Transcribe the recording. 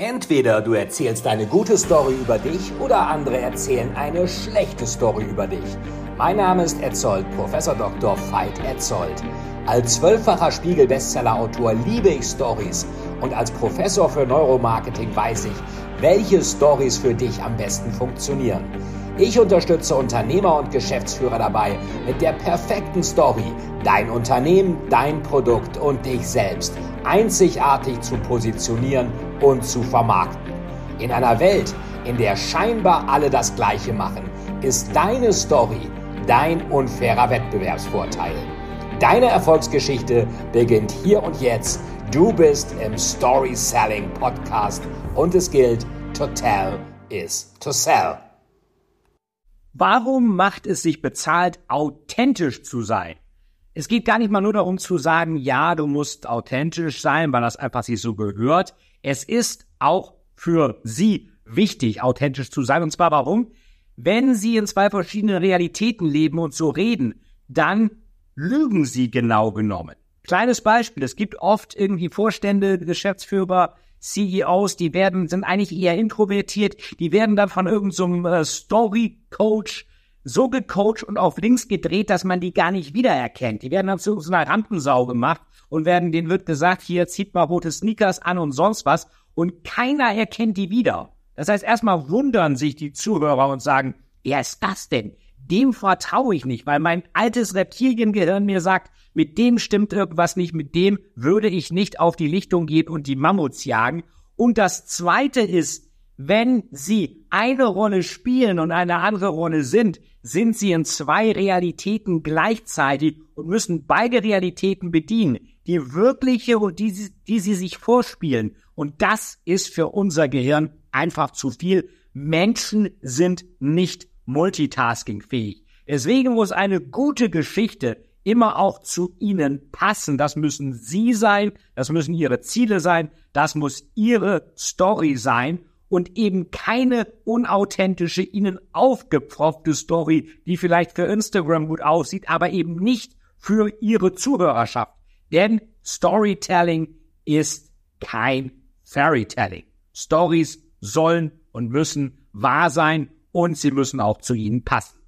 Entweder du erzählst eine gute Story über dich oder andere erzählen eine schlechte Story über dich. Mein Name ist Etzold, Professor Dr. Veit Etzold. Als zwölffacher Spiegel-Bestseller-Autor liebe ich Stories und als Professor für Neuromarketing weiß ich, welche Stories für dich am besten funktionieren. Ich unterstütze Unternehmer und Geschäftsführer dabei, mit der perfekten Story dein Unternehmen, dein Produkt und dich selbst einzigartig zu positionieren und zu vermarkten. In einer Welt, in der scheinbar alle das Gleiche machen, ist deine Story dein unfairer Wettbewerbsvorteil. Deine Erfolgsgeschichte beginnt hier und jetzt. Du bist im Story Selling Podcast und es gilt, to tell is to sell. Warum macht es sich bezahlt, authentisch zu sein? Es geht gar nicht mal nur darum zu sagen, ja, du musst authentisch sein, weil das einfach sich so gehört. Es ist auch für Sie wichtig, authentisch zu sein. Und zwar warum? Wenn Sie in zwei verschiedenen Realitäten leben und so reden, dann lügen Sie genau genommen. Kleines Beispiel. Es gibt oft irgendwie Vorstände, Geschäftsführer, CEOs, die werden, sind eigentlich eher introvertiert, die werden dann von irgendeinem so äh, Story-Coach so gecoacht und auf links gedreht, dass man die gar nicht wiedererkennt. Die werden dann zu so einer Rampensau gemacht und werden, denen wird gesagt, hier zieht mal rote Sneakers an und sonst was und keiner erkennt die wieder. Das heißt, erstmal wundern sich die Zuhörer und sagen, wer ist das denn? Dem vertraue ich nicht, weil mein altes Reptiliengehirn mir sagt, mit dem stimmt irgendwas nicht, mit dem würde ich nicht auf die Lichtung gehen und die Mammuts jagen. Und das zweite ist, wenn Sie eine Rolle spielen und eine andere Rolle sind, sind Sie in zwei Realitäten gleichzeitig und müssen beide Realitäten bedienen. Die wirkliche und die, die Sie sich vorspielen. Und das ist für unser Gehirn einfach zu viel. Menschen sind nicht multitaskingfähig. Deswegen muss eine gute Geschichte immer auch zu ihnen passen. Das müssen sie sein, das müssen ihre Ziele sein, das muss ihre Story sein und eben keine unauthentische, ihnen aufgepfropfte Story, die vielleicht für Instagram gut aussieht, aber eben nicht für ihre Zuhörerschaft. Denn Storytelling ist kein Fairytelling. Stories sollen und müssen wahr sein und sie müssen auch zu ihnen passen.